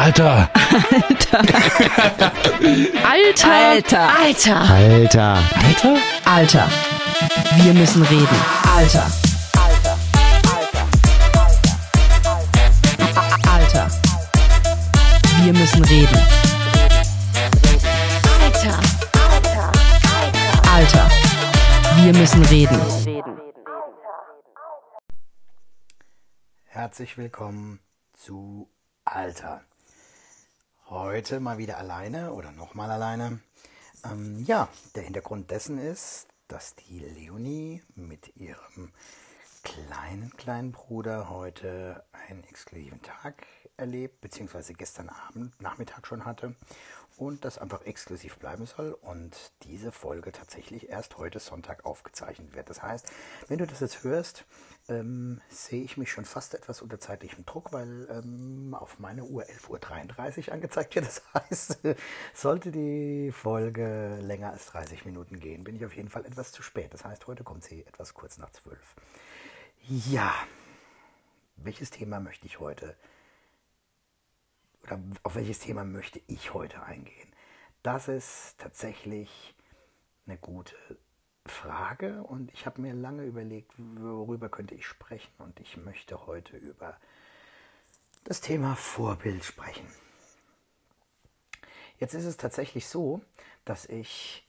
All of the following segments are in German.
Alter! Alter! Alter. Alter! Alter! Alter? Alter. Wir müssen reden. Alter. Alter. Wir müssen reden. Alter! Alter. Wir müssen reden. Herzlich willkommen zu Alter. Heute mal wieder alleine oder nochmal alleine. Ähm, ja, der Hintergrund dessen ist, dass die Leonie mit ihrem kleinen, kleinen Bruder heute einen exklusiven Tag erlebt, beziehungsweise gestern Abend, Nachmittag schon hatte und das einfach exklusiv bleiben soll und diese Folge tatsächlich erst heute Sonntag aufgezeichnet wird. Das heißt, wenn du das jetzt hörst, ähm, sehe ich mich schon fast etwas unter zeitlichem Druck, weil ähm, auf meine Uhr 11.33 Uhr angezeigt wird. Das heißt, sollte die Folge länger als 30 Minuten gehen, bin ich auf jeden Fall etwas zu spät. Das heißt, heute kommt sie etwas kurz nach 12. Ja, welches Thema möchte ich heute oder auf welches Thema möchte ich heute eingehen? Das ist tatsächlich eine gute Frage und ich habe mir lange überlegt, worüber könnte ich sprechen und ich möchte heute über das Thema Vorbild sprechen. Jetzt ist es tatsächlich so, dass ich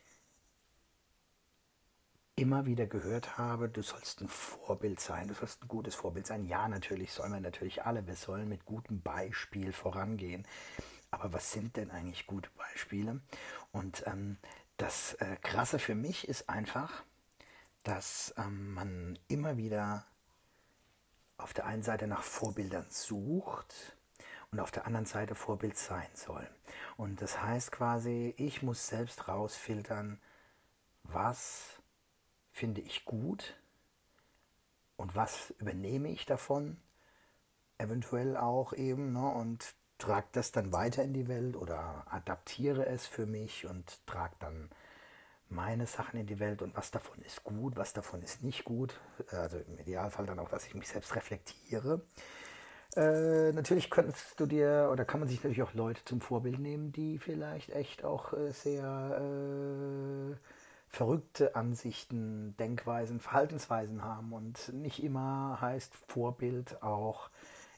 immer wieder gehört habe, du sollst ein Vorbild sein, du sollst ein gutes Vorbild sein. Ja, natürlich sollen wir natürlich alle, wir sollen mit gutem Beispiel vorangehen. Aber was sind denn eigentlich gute Beispiele? Und ähm, das äh, Krasse für mich ist einfach, dass ähm, man immer wieder auf der einen Seite nach Vorbildern sucht und auf der anderen Seite Vorbild sein soll. Und das heißt quasi, ich muss selbst rausfiltern, was finde ich gut und was übernehme ich davon, eventuell auch eben, ne, und trage das dann weiter in die Welt oder adaptiere es für mich und trage dann meine Sachen in die Welt und was davon ist gut, was davon ist nicht gut. Also im Idealfall dann auch, dass ich mich selbst reflektiere. Äh, natürlich könntest du dir oder kann man sich natürlich auch Leute zum Vorbild nehmen, die vielleicht echt auch äh, sehr äh, verrückte Ansichten, Denkweisen, Verhaltensweisen haben und nicht immer heißt Vorbild auch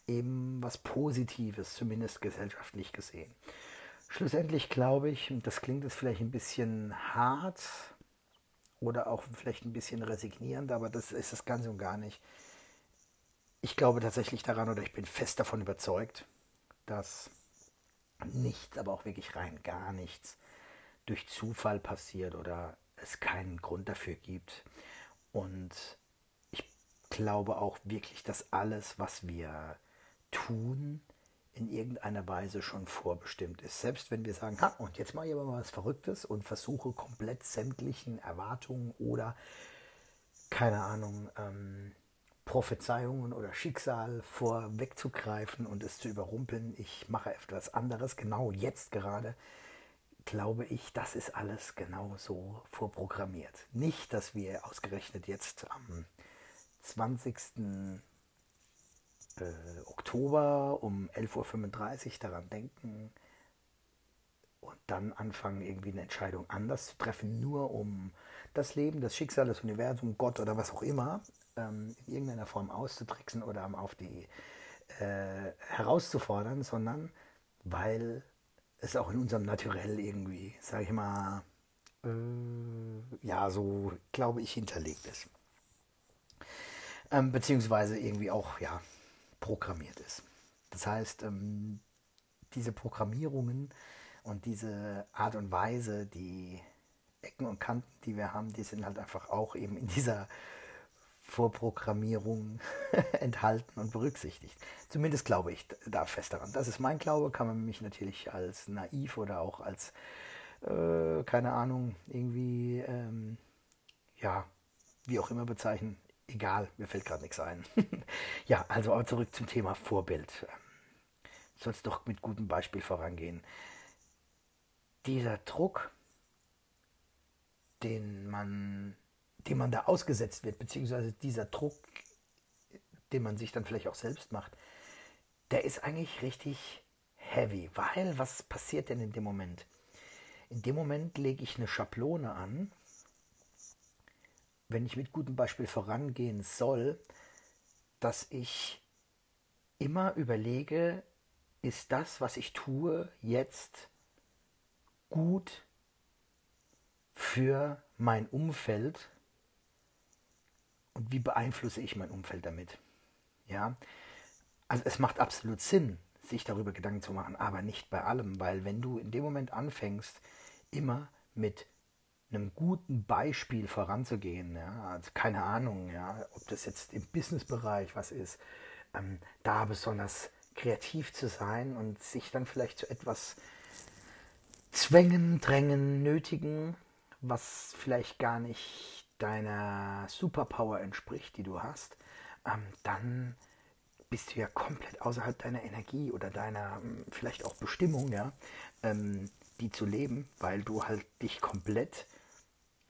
eben was Positives, zumindest gesellschaftlich gesehen. Schlussendlich glaube ich, und das klingt jetzt vielleicht ein bisschen hart oder auch vielleicht ein bisschen resignierend, aber das ist das Ganze und gar nicht. Ich glaube tatsächlich daran oder ich bin fest davon überzeugt, dass nichts, aber auch wirklich rein gar nichts durch Zufall passiert oder es keinen Grund dafür gibt. Und ich glaube auch wirklich, dass alles, was wir tun, in irgendeiner Weise schon vorbestimmt ist. Selbst wenn wir sagen, ha, und jetzt mache ich aber mal was Verrücktes und versuche komplett sämtlichen Erwartungen oder, keine Ahnung, ähm, Prophezeiungen oder Schicksal vorwegzugreifen und es zu überrumpeln. Ich mache etwas anderes, genau jetzt gerade, glaube ich, das ist alles genau so vorprogrammiert. Nicht, dass wir ausgerechnet jetzt am 20. Äh, Oktober um 11.35 Uhr daran denken und dann anfangen, irgendwie eine Entscheidung anders zu treffen, nur um das Leben, das Schicksal, das Universum, Gott oder was auch immer ähm, in irgendeiner Form auszutricksen oder auf die äh, herauszufordern, sondern weil es auch in unserem Naturell irgendwie, sage ich mal, äh, ja, so glaube ich hinterlegt ist. Ähm, beziehungsweise irgendwie auch, ja, programmiert ist. Das heißt, ähm, diese Programmierungen und diese Art und Weise, die Ecken und Kanten, die wir haben, die sind halt einfach auch eben in dieser Vorprogrammierung enthalten und berücksichtigt. Zumindest glaube ich da fest daran. Das ist mein Glaube, kann man mich natürlich als naiv oder auch als, äh, keine Ahnung, irgendwie, ähm, ja, wie auch immer bezeichnen. Egal, mir fällt gerade nichts ein. ja, also aber zurück zum Thema Vorbild. Soll es doch mit gutem Beispiel vorangehen. Dieser Druck, den man, dem man da ausgesetzt wird, beziehungsweise dieser Druck, den man sich dann vielleicht auch selbst macht, der ist eigentlich richtig heavy, weil was passiert denn in dem Moment? In dem Moment lege ich eine Schablone an, wenn ich mit gutem Beispiel vorangehen soll, dass ich immer überlege, ist das, was ich tue, jetzt gut für mein Umfeld und wie beeinflusse ich mein Umfeld damit? Ja, also es macht absolut Sinn, sich darüber Gedanken zu machen, aber nicht bei allem, weil wenn du in dem Moment anfängst, immer mit einem guten Beispiel voranzugehen, ja, also keine Ahnung, ja, ob das jetzt im Businessbereich was ist, ähm, da besonders kreativ zu sein und sich dann vielleicht zu etwas zwängen, drängen, nötigen, was vielleicht gar nicht deiner Superpower entspricht, die du hast, ähm, dann bist du ja komplett außerhalb deiner Energie oder deiner hm, vielleicht auch Bestimmung, ja, ähm, die zu leben, weil du halt dich komplett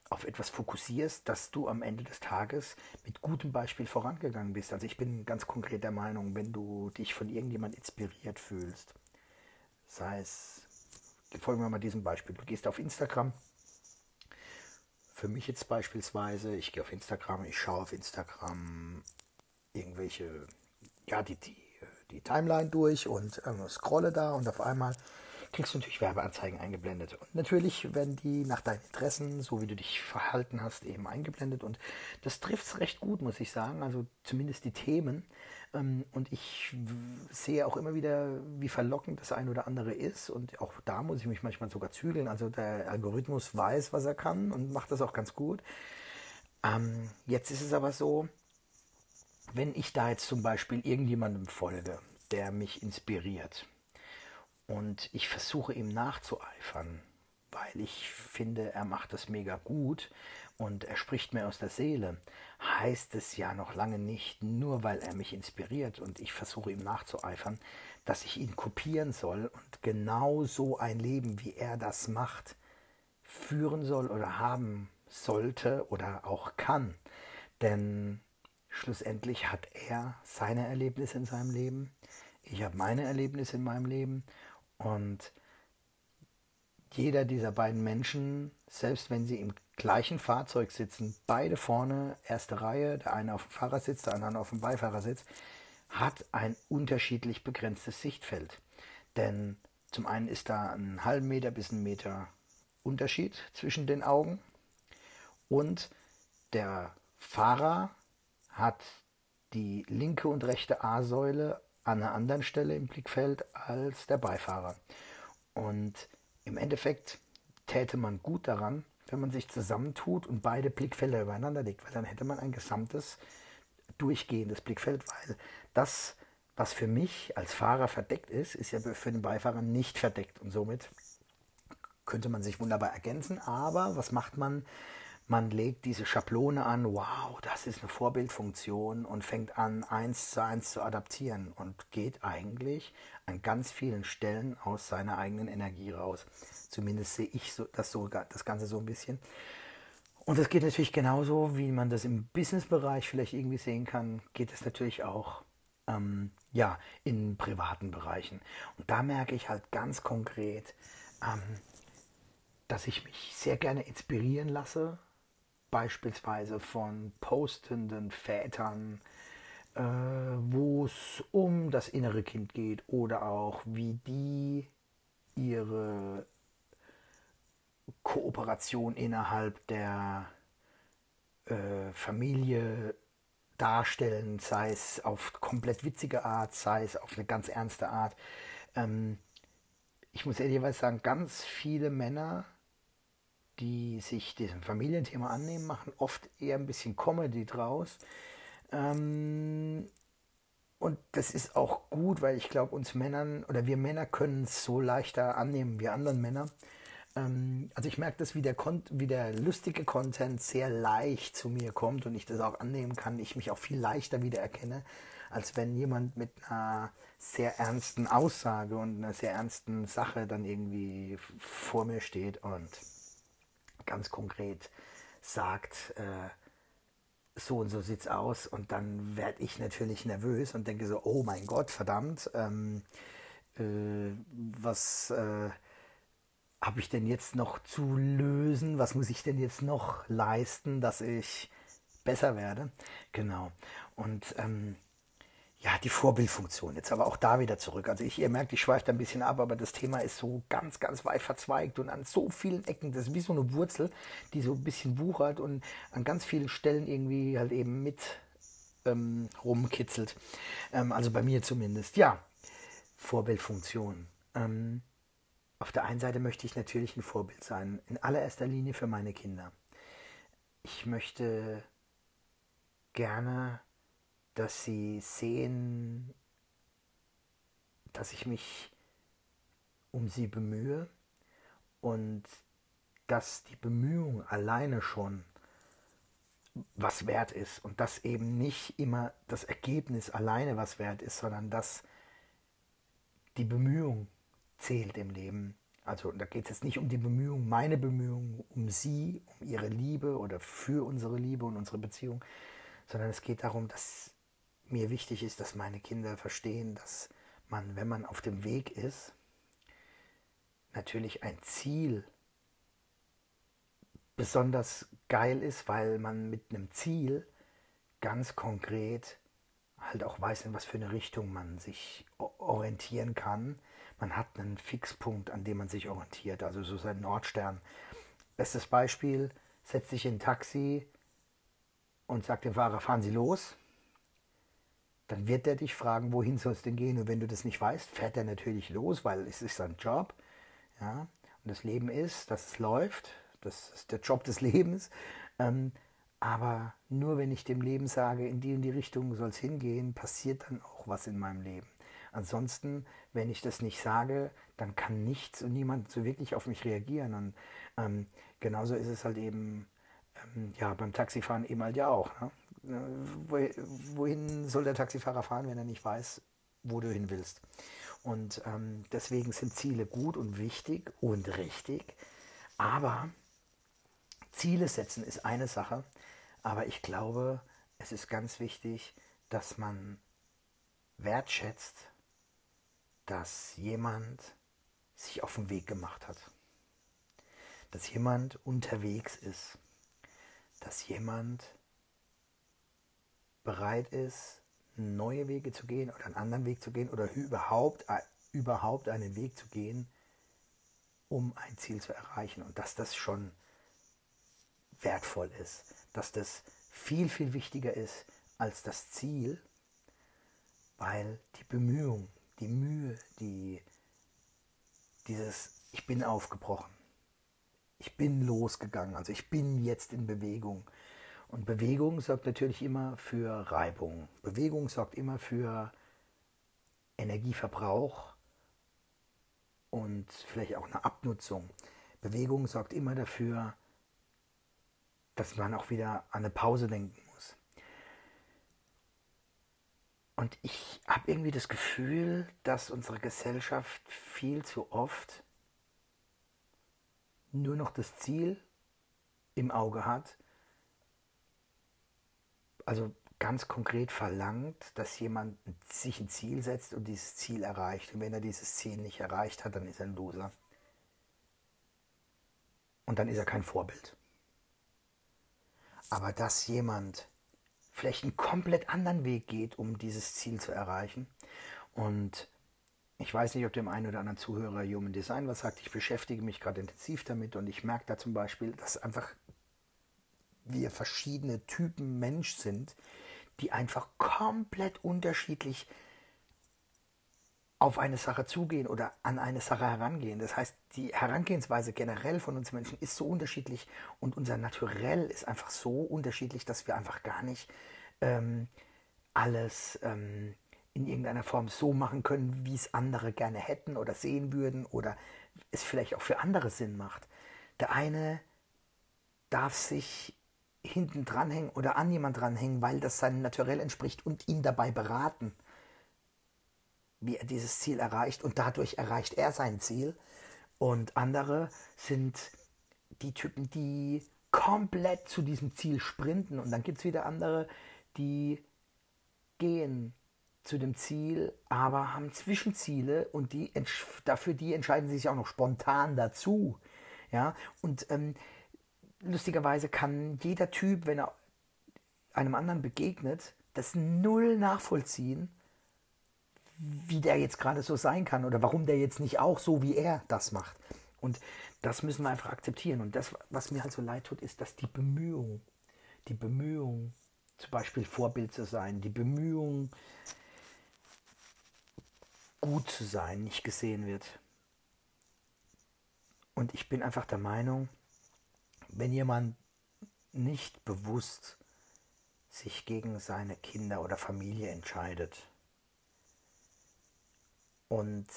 auf etwas fokussierst, dass du am Ende des Tages mit gutem Beispiel vorangegangen bist. Also ich bin ganz konkret der Meinung, wenn du dich von irgendjemand inspiriert fühlst, sei es, folgen wir mal diesem Beispiel, du gehst auf Instagram, für mich jetzt beispielsweise, ich gehe auf Instagram, ich schaue auf Instagram irgendwelche ja, die, die, die Timeline durch und ähm, scrolle da und auf einmal kriegst du natürlich Werbeanzeigen eingeblendet. Und natürlich werden die nach deinen Interessen, so wie du dich verhalten hast, eben eingeblendet. Und das trifft es recht gut, muss ich sagen. Also zumindest die Themen. Ähm, und ich sehe auch immer wieder, wie verlockend das ein oder andere ist. Und auch da muss ich mich manchmal sogar zügeln. Also der Algorithmus weiß, was er kann und macht das auch ganz gut. Ähm, jetzt ist es aber so, wenn ich da jetzt zum Beispiel irgendjemandem folge, der mich inspiriert und ich versuche ihm nachzueifern, weil ich finde, er macht das mega gut und er spricht mir aus der Seele, heißt es ja noch lange nicht, nur weil er mich inspiriert und ich versuche ihm nachzueifern, dass ich ihn kopieren soll und genau so ein Leben, wie er das macht, führen soll oder haben sollte oder auch kann. Denn Schlussendlich hat er seine Erlebnisse in seinem Leben, ich habe meine Erlebnisse in meinem Leben und jeder dieser beiden Menschen, selbst wenn sie im gleichen Fahrzeug sitzen, beide vorne, erste Reihe, der eine auf dem Fahrersitz, der andere auf dem Beifahrersitz, hat ein unterschiedlich begrenztes Sichtfeld. Denn zum einen ist da ein halben Meter bis ein Meter Unterschied zwischen den Augen und der Fahrer hat die linke und rechte A-Säule an einer anderen Stelle im Blickfeld als der Beifahrer. Und im Endeffekt täte man gut daran, wenn man sich zusammentut und beide Blickfelder übereinander legt, weil dann hätte man ein gesamtes durchgehendes Blickfeld, weil das, was für mich als Fahrer verdeckt ist, ist ja für den Beifahrer nicht verdeckt und somit könnte man sich wunderbar ergänzen. Aber was macht man, man legt diese Schablone an, wow, das ist eine Vorbildfunktion und fängt an, eins zu eins zu adaptieren und geht eigentlich an ganz vielen Stellen aus seiner eigenen Energie raus. Zumindest sehe ich das, so, das Ganze so ein bisschen. Und das geht natürlich genauso, wie man das im Businessbereich vielleicht irgendwie sehen kann, geht es natürlich auch ähm, ja, in privaten Bereichen. Und da merke ich halt ganz konkret, ähm, dass ich mich sehr gerne inspirieren lasse beispielsweise von postenden Vätern, äh, wo es um das innere Kind geht oder auch wie die ihre Kooperation innerhalb der äh, Familie darstellen, sei es auf komplett witzige Art, sei es auf eine ganz ernste Art. Ähm, ich muss ehrlicherweise sagen, ganz viele Männer die sich diesem Familienthema annehmen, machen oft eher ein bisschen Comedy draus. Ähm, und das ist auch gut, weil ich glaube, uns Männern oder wir Männer können es so leichter annehmen wie anderen Männer. Ähm, also ich merke das, wie der, wie der lustige Content sehr leicht zu mir kommt und ich das auch annehmen kann, ich mich auch viel leichter wiedererkenne, als wenn jemand mit einer sehr ernsten Aussage und einer sehr ernsten Sache dann irgendwie vor mir steht und ganz konkret sagt, äh, so und so sieht's aus und dann werde ich natürlich nervös und denke so, oh mein Gott, verdammt, ähm, äh, was äh, habe ich denn jetzt noch zu lösen? Was muss ich denn jetzt noch leisten, dass ich besser werde? Genau. Und ähm, ja, die Vorbildfunktion. Jetzt aber auch da wieder zurück. Also ich, ihr merkt, ich schweife da ein bisschen ab, aber das Thema ist so ganz, ganz weit verzweigt und an so vielen Ecken. Das ist wie so eine Wurzel, die so ein bisschen wuchert und an ganz vielen Stellen irgendwie halt eben mit ähm, rumkitzelt. Ähm, also bei mir zumindest. Ja, Vorbildfunktion. Ähm, auf der einen Seite möchte ich natürlich ein Vorbild sein, in allererster Linie für meine Kinder. Ich möchte gerne dass sie sehen, dass ich mich um sie bemühe und dass die Bemühung alleine schon was wert ist und dass eben nicht immer das Ergebnis alleine was wert ist, sondern dass die Bemühung zählt im Leben. Also da geht es jetzt nicht um die Bemühung, meine Bemühung, um sie, um ihre Liebe oder für unsere Liebe und unsere Beziehung, sondern es geht darum, dass mir wichtig ist, dass meine Kinder verstehen, dass man, wenn man auf dem Weg ist, natürlich ein Ziel besonders geil ist, weil man mit einem Ziel ganz konkret halt auch weiß, in was für eine Richtung man sich orientieren kann. Man hat einen Fixpunkt, an dem man sich orientiert, also so sein Nordstern. Bestes Beispiel, setzt sich in ein Taxi und sagt dem Fahrer, fahren Sie los dann wird er dich fragen, wohin soll es denn gehen? Und wenn du das nicht weißt, fährt er natürlich los, weil es ist sein Job. Ja? Und das Leben ist, dass es läuft. Das ist der Job des Lebens. Ähm, aber nur wenn ich dem Leben sage, in die und die Richtung soll es hingehen, passiert dann auch was in meinem Leben. Ansonsten, wenn ich das nicht sage, dann kann nichts und niemand so wirklich auf mich reagieren. Und ähm, genauso ist es halt eben ähm, ja, beim Taxifahren eben halt ja auch. Ne? Wohin soll der Taxifahrer fahren, wenn er nicht weiß, wo du hin willst? Und ähm, deswegen sind Ziele gut und wichtig und richtig. Aber Ziele setzen ist eine Sache. Aber ich glaube, es ist ganz wichtig, dass man wertschätzt, dass jemand sich auf den Weg gemacht hat. Dass jemand unterwegs ist. Dass jemand bereit ist, neue Wege zu gehen oder einen anderen Weg zu gehen oder überhaupt, äh, überhaupt einen Weg zu gehen, um ein Ziel zu erreichen. Und dass das schon wertvoll ist, dass das viel, viel wichtiger ist als das Ziel, weil die Bemühung, die Mühe, die, dieses, ich bin aufgebrochen, ich bin losgegangen, also ich bin jetzt in Bewegung, und Bewegung sorgt natürlich immer für Reibung. Bewegung sorgt immer für Energieverbrauch und vielleicht auch eine Abnutzung. Bewegung sorgt immer dafür, dass man auch wieder an eine Pause denken muss. Und ich habe irgendwie das Gefühl, dass unsere Gesellschaft viel zu oft nur noch das Ziel im Auge hat also ganz konkret verlangt, dass jemand sich ein Ziel setzt und dieses Ziel erreicht. Und wenn er dieses Ziel nicht erreicht hat, dann ist er ein Loser. Und dann ist er kein Vorbild. Aber dass jemand vielleicht einen komplett anderen Weg geht, um dieses Ziel zu erreichen. Und ich weiß nicht, ob dem einen oder anderen Zuhörer Human Design was sagt. Ich beschäftige mich gerade intensiv damit und ich merke da zum Beispiel, dass einfach wir verschiedene Typen Mensch sind, die einfach komplett unterschiedlich auf eine Sache zugehen oder an eine Sache herangehen. Das heißt, die Herangehensweise generell von uns Menschen ist so unterschiedlich und unser Naturell ist einfach so unterschiedlich, dass wir einfach gar nicht ähm, alles ähm, in irgendeiner Form so machen können, wie es andere gerne hätten oder sehen würden oder es vielleicht auch für andere Sinn macht. Der eine darf sich hinten dranhängen oder an jemand dranhängen, weil das seinem Naturell entspricht und ihn dabei beraten, wie er dieses Ziel erreicht und dadurch erreicht er sein Ziel. Und andere sind die Typen, die komplett zu diesem Ziel sprinten und dann gibt es wieder andere, die gehen zu dem Ziel, aber haben Zwischenziele und die dafür die entscheiden sich auch noch spontan dazu. Ja, und ähm, lustigerweise kann jeder Typ, wenn er einem anderen begegnet, das null nachvollziehen, wie der jetzt gerade so sein kann oder warum der jetzt nicht auch so wie er das macht. Und das müssen wir einfach akzeptieren. Und das, was mir halt so leid tut, ist, dass die Bemühung, die Bemühung, zum Beispiel Vorbild zu sein, die Bemühung, gut zu sein, nicht gesehen wird. Und ich bin einfach der Meinung, wenn jemand nicht bewusst sich gegen seine Kinder oder Familie entscheidet und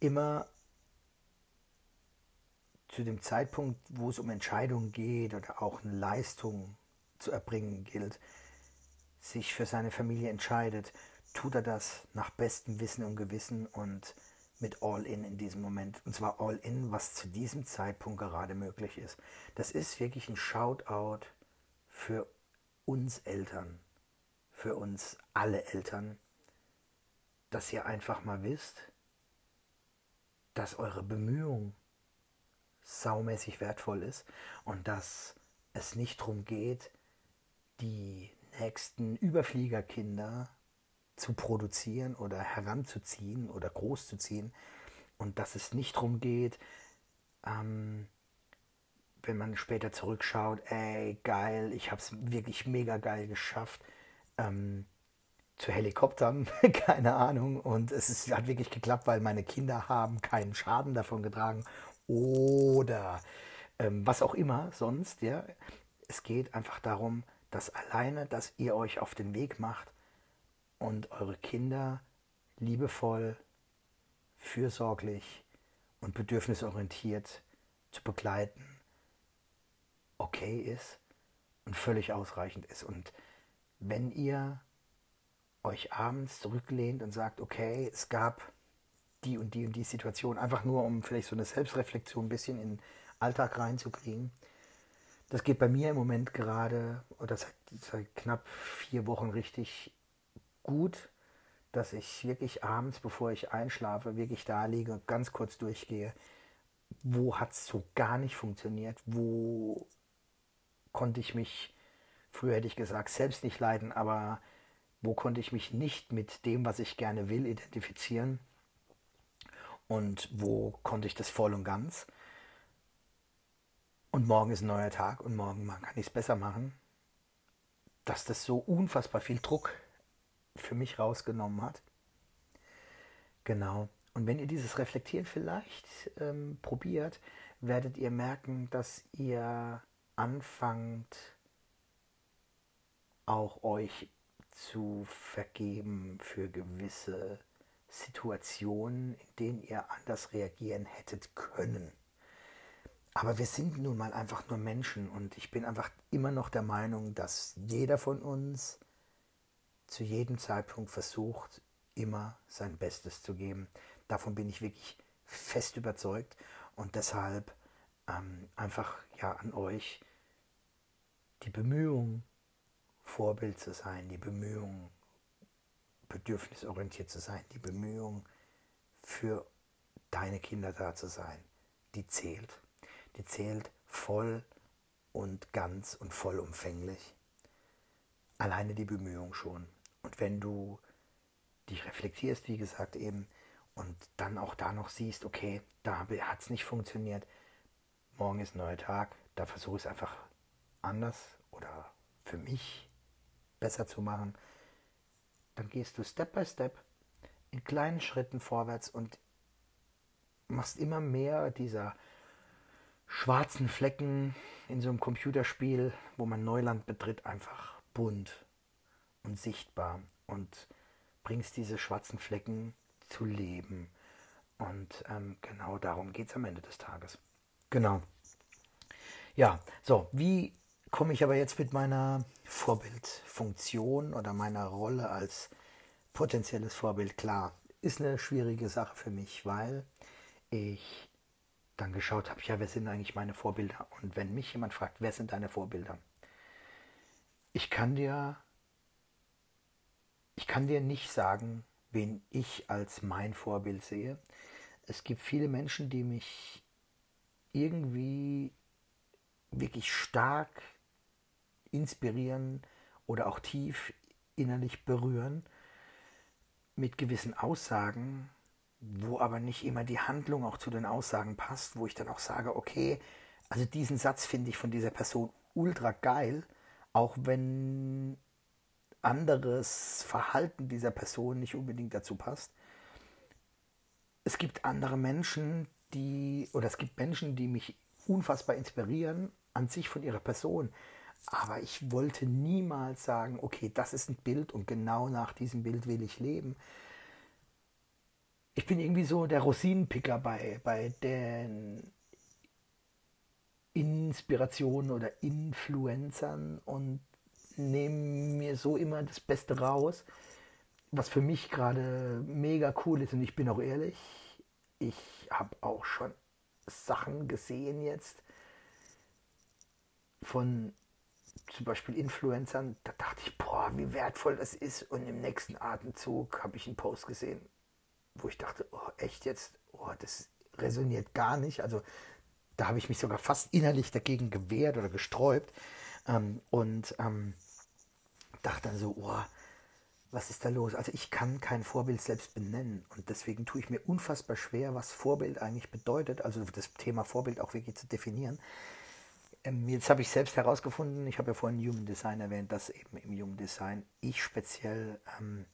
immer zu dem Zeitpunkt, wo es um Entscheidungen geht oder auch eine Leistung zu erbringen gilt, sich für seine Familie entscheidet, tut er das nach bestem Wissen und Gewissen und mit All-In in diesem Moment. Und zwar All-In, was zu diesem Zeitpunkt gerade möglich ist. Das ist wirklich ein Shoutout für uns Eltern, für uns alle Eltern, dass ihr einfach mal wisst, dass eure Bemühung saumäßig wertvoll ist und dass es nicht darum geht, die nächsten Überfliegerkinder zu produzieren oder heranzuziehen oder großzuziehen. Und dass es nicht darum geht, ähm, wenn man später zurückschaut, ey, geil, ich habe es wirklich mega geil geschafft, ähm, zu Helikoptern, keine Ahnung, und es ist, hat wirklich geklappt, weil meine Kinder haben keinen Schaden davon getragen. Oder ähm, was auch immer sonst, ja. Es geht einfach darum, dass alleine, dass ihr euch auf den Weg macht und eure Kinder liebevoll, fürsorglich und bedürfnisorientiert zu begleiten, okay ist und völlig ausreichend ist. Und wenn ihr euch abends zurücklehnt und sagt, okay, es gab die und die und die Situation, einfach nur um vielleicht so eine Selbstreflexion ein bisschen in den Alltag reinzukriegen. Das geht bei mir im Moment gerade, oder seit, seit knapp vier Wochen richtig gut, dass ich wirklich abends, bevor ich einschlafe, wirklich da liege ganz kurz durchgehe, wo hat es so gar nicht funktioniert, wo konnte ich mich, früher hätte ich gesagt, selbst nicht leiden, aber wo konnte ich mich nicht mit dem, was ich gerne will, identifizieren? Und wo konnte ich das voll und ganz. Und morgen ist ein neuer Tag und morgen kann ich es besser machen, dass das so unfassbar viel Druck für mich rausgenommen hat. Genau. Und wenn ihr dieses Reflektieren vielleicht ähm, probiert, werdet ihr merken, dass ihr anfangt, auch euch zu vergeben für gewisse Situationen, in denen ihr anders reagieren hättet können. Aber wir sind nun mal einfach nur Menschen und ich bin einfach immer noch der Meinung, dass jeder von uns zu jedem Zeitpunkt versucht, immer sein Bestes zu geben. Davon bin ich wirklich fest überzeugt und deshalb ähm, einfach ja an euch die Bemühung, Vorbild zu sein, die Bemühung, bedürfnisorientiert zu sein, die Bemühung, für deine Kinder da zu sein, die zählt. Die zählt voll und ganz und vollumfänglich. Alleine die Bemühung schon. Und wenn du dich reflektierst, wie gesagt, eben, und dann auch da noch siehst, okay, da hat es nicht funktioniert, morgen ist ein neuer Tag, da versuche ich es einfach anders oder für mich besser zu machen, dann gehst du Step by Step in kleinen Schritten vorwärts und machst immer mehr dieser schwarzen Flecken in so einem Computerspiel, wo man Neuland betritt, einfach bunt und sichtbar und bringst diese schwarzen Flecken zu leben. Und ähm, genau darum geht es am Ende des Tages. Genau. Ja, so, wie komme ich aber jetzt mit meiner Vorbildfunktion oder meiner Rolle als potenzielles Vorbild klar? Ist eine schwierige Sache für mich, weil ich dann geschaut habe, ja, wer sind eigentlich meine Vorbilder? Und wenn mich jemand fragt, wer sind deine Vorbilder? Ich kann dir ich kann dir nicht sagen, wen ich als mein Vorbild sehe. Es gibt viele Menschen, die mich irgendwie wirklich stark inspirieren oder auch tief innerlich berühren mit gewissen Aussagen, wo aber nicht immer die Handlung auch zu den Aussagen passt, wo ich dann auch sage, okay, also diesen Satz finde ich von dieser Person ultra geil, auch wenn anderes Verhalten dieser Person nicht unbedingt dazu passt. Es gibt andere Menschen, die, oder es gibt Menschen, die mich unfassbar inspirieren, an sich von ihrer Person. Aber ich wollte niemals sagen, okay, das ist ein Bild und genau nach diesem Bild will ich leben. Ich bin irgendwie so der Rosinenpicker bei, bei den Inspirationen oder Influencern und nehme mir so immer das Beste raus, was für mich gerade mega cool ist. Und ich bin auch ehrlich, ich habe auch schon Sachen gesehen jetzt von zum Beispiel Influencern, da dachte ich, boah, wie wertvoll das ist. Und im nächsten Atemzug habe ich einen Post gesehen, wo ich dachte, oh, echt jetzt, oh, das resoniert gar nicht. Also da habe ich mich sogar fast innerlich dagegen gewehrt oder gesträubt. Ähm, und ähm, dachte dann so, oh, was ist da los? Also ich kann kein Vorbild selbst benennen und deswegen tue ich mir unfassbar schwer, was Vorbild eigentlich bedeutet, also das Thema Vorbild auch wirklich zu definieren. Ähm, jetzt habe ich selbst herausgefunden, ich habe ja vorhin Human Design erwähnt, dass eben im Human Design ich speziell ähm,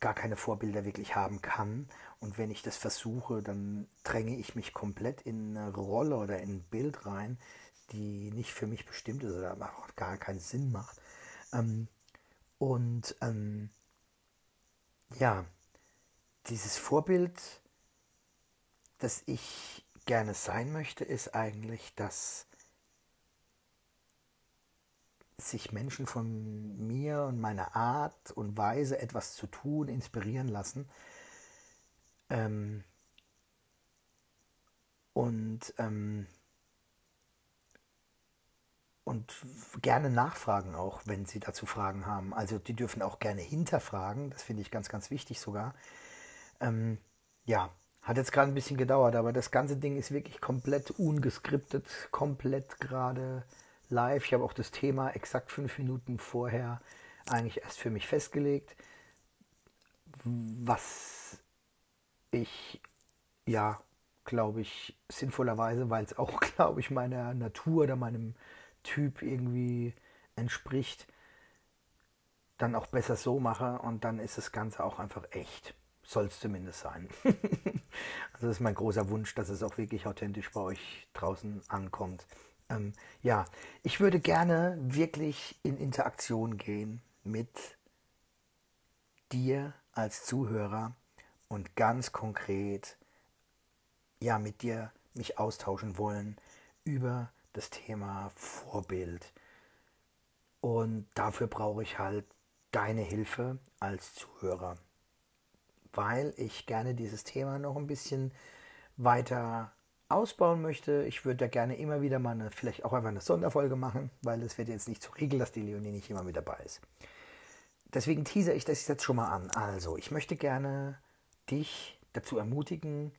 gar keine Vorbilder wirklich haben kann. Und wenn ich das versuche, dann dränge ich mich komplett in eine Rolle oder in ein Bild rein, die nicht für mich bestimmt ist oder auch gar keinen Sinn macht. Ähm, und ähm, ja, dieses Vorbild, das ich gerne sein möchte, ist eigentlich, dass sich Menschen von mir und meiner Art und Weise etwas zu tun inspirieren lassen. Ähm, und ähm, und gerne nachfragen auch, wenn sie dazu Fragen haben. Also die dürfen auch gerne hinterfragen, das finde ich ganz, ganz wichtig sogar. Ähm, ja, hat jetzt gerade ein bisschen gedauert, aber das ganze Ding ist wirklich komplett ungeskriptet, komplett gerade live. Ich habe auch das Thema exakt fünf Minuten vorher eigentlich erst für mich festgelegt, was ich ja, glaube ich, sinnvollerweise, weil es auch, glaube ich, meiner Natur oder meinem Typ irgendwie entspricht, dann auch besser so mache und dann ist das Ganze auch einfach echt. Soll es zumindest sein. also das ist mein großer Wunsch, dass es auch wirklich authentisch bei euch draußen ankommt. Ähm, ja, ich würde gerne wirklich in Interaktion gehen mit dir als Zuhörer und ganz konkret ja mit dir mich austauschen wollen über das Thema Vorbild. Und dafür brauche ich halt deine Hilfe als Zuhörer, weil ich gerne dieses Thema noch ein bisschen weiter ausbauen möchte. Ich würde da gerne immer wieder mal eine, vielleicht auch einfach eine Sonderfolge machen, weil es wird jetzt nicht zur Regel, dass die Leonie nicht immer mit dabei ist. Deswegen teaser ich das jetzt schon mal an. Also, ich möchte gerne dich dazu ermutigen,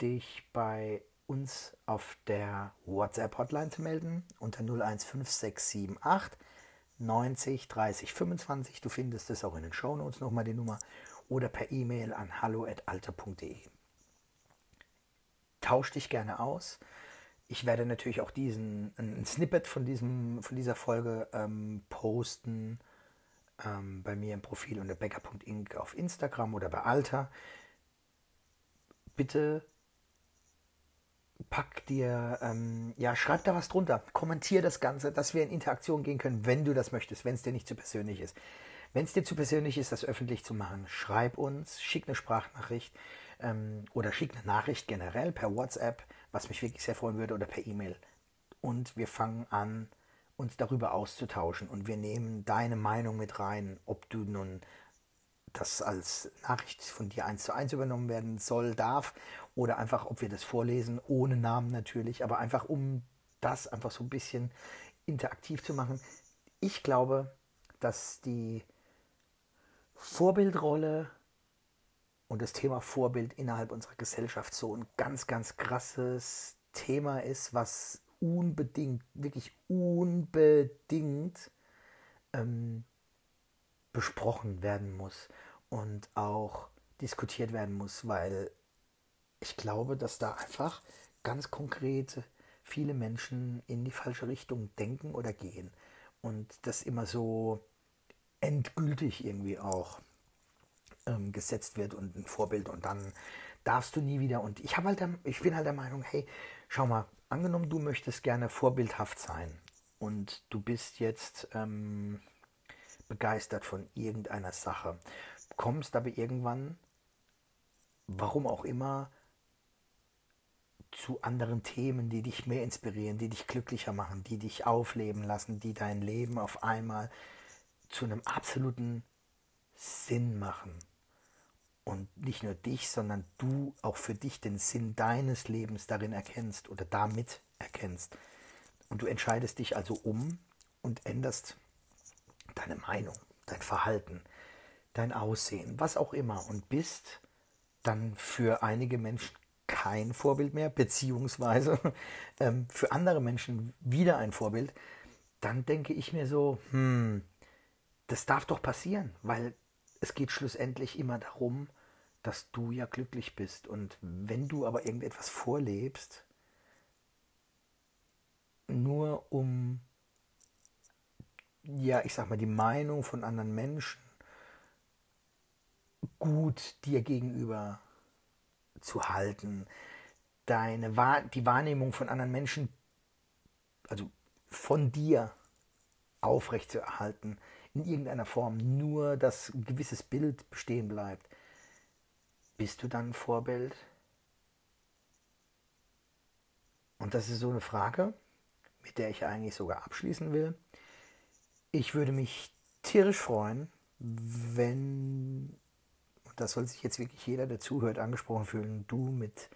dich bei uns auf der WhatsApp-Hotline zu melden unter 015678 90 30 25. Du findest es auch in den Shownotes nochmal die Nummer oder per E-Mail an hallo.alter.de. Tausch dich gerne aus. Ich werde natürlich auch diesen ein Snippet von, diesem, von dieser Folge ähm, posten ähm, bei mir im Profil unter becker.inc auf Instagram oder bei Alter. Bitte pack dir, ähm, ja, schreib da was drunter, kommentier das Ganze, dass wir in Interaktion gehen können, wenn du das möchtest, wenn es dir nicht zu persönlich ist. Wenn es dir zu persönlich ist, das öffentlich zu machen, schreib uns, schick eine Sprachnachricht ähm, oder schick eine Nachricht generell per WhatsApp, was mich wirklich sehr freuen würde, oder per E-Mail. Und wir fangen an, uns darüber auszutauschen und wir nehmen deine Meinung mit rein, ob du nun das als Nachricht von dir eins zu eins übernommen werden soll, darf oder einfach, ob wir das vorlesen, ohne Namen natürlich, aber einfach um das einfach so ein bisschen interaktiv zu machen. Ich glaube, dass die Vorbildrolle und das Thema Vorbild innerhalb unserer Gesellschaft so ein ganz, ganz krasses Thema ist, was unbedingt, wirklich unbedingt ähm, besprochen werden muss und auch diskutiert werden muss, weil ich glaube, dass da einfach ganz konkret viele Menschen in die falsche Richtung denken oder gehen und das immer so endgültig irgendwie auch ähm, gesetzt wird und ein Vorbild und dann darfst du nie wieder und ich habe halt der, ich bin halt der Meinung, hey, schau mal, angenommen du möchtest gerne vorbildhaft sein und du bist jetzt ähm, begeistert von irgendeiner Sache, kommst aber irgendwann, warum auch immer, zu anderen Themen, die dich mehr inspirieren, die dich glücklicher machen, die dich aufleben lassen, die dein Leben auf einmal zu einem absoluten Sinn machen. Und nicht nur dich, sondern du auch für dich den Sinn deines Lebens darin erkennst oder damit erkennst. Und du entscheidest dich also um und änderst deine Meinung, dein Verhalten, dein Aussehen, was auch immer und bist dann für einige Menschen kein Vorbild mehr, beziehungsweise ähm, für andere Menschen wieder ein Vorbild, dann denke ich mir so, hm, das darf doch passieren, weil es geht schlussendlich immer darum, dass du ja glücklich bist. Und wenn du aber irgendetwas vorlebst, nur um, ja, ich sag mal, die Meinung von anderen Menschen gut dir gegenüber zu halten, deine die Wahrnehmung von anderen Menschen, also von dir aufrechtzuerhalten, in irgendeiner Form, nur dass ein gewisses Bild bestehen bleibt, bist du dann ein Vorbild? Und das ist so eine Frage, mit der ich eigentlich sogar abschließen will. Ich würde mich tierisch freuen, wenn das soll sich jetzt wirklich jeder, der zuhört, angesprochen fühlen, du mit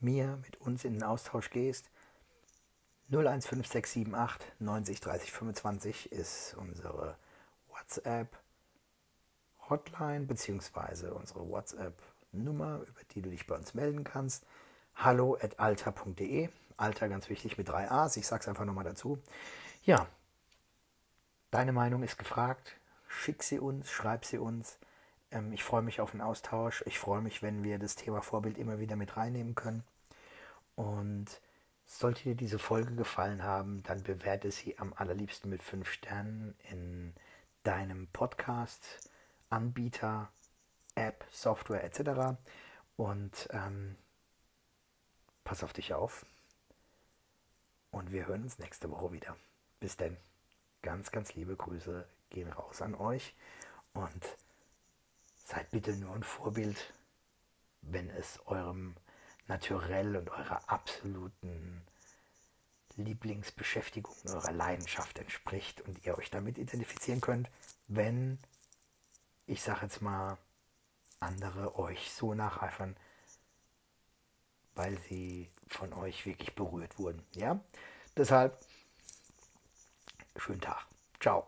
mir, mit uns in den Austausch gehst. 015678 90 30 25 ist unsere WhatsApp Hotline beziehungsweise unsere WhatsApp Nummer, über die du dich bei uns melden kannst. Hallo at alter.de. Alter ganz wichtig mit drei A's. Ich sag's einfach nochmal dazu. Ja, deine Meinung ist gefragt. Schick sie uns, schreib sie uns. Ähm, ich freue mich auf den Austausch. Ich freue mich, wenn wir das Thema Vorbild immer wieder mit reinnehmen können. Und sollte dir diese Folge gefallen haben, dann bewerte sie am allerliebsten mit fünf Sternen in deinem Podcast, Anbieter, App, Software etc. Und ähm, pass auf dich auf. Und wir hören uns nächste Woche wieder. Bis denn. Ganz, ganz liebe Grüße gehen raus an euch. Und Seid bitte nur ein Vorbild, wenn es eurem Naturell und eurer absoluten Lieblingsbeschäftigung, eurer Leidenschaft entspricht und ihr euch damit identifizieren könnt, wenn, ich sage jetzt mal, andere euch so nacheifern, weil sie von euch wirklich berührt wurden. Ja? Deshalb, schönen Tag. Ciao.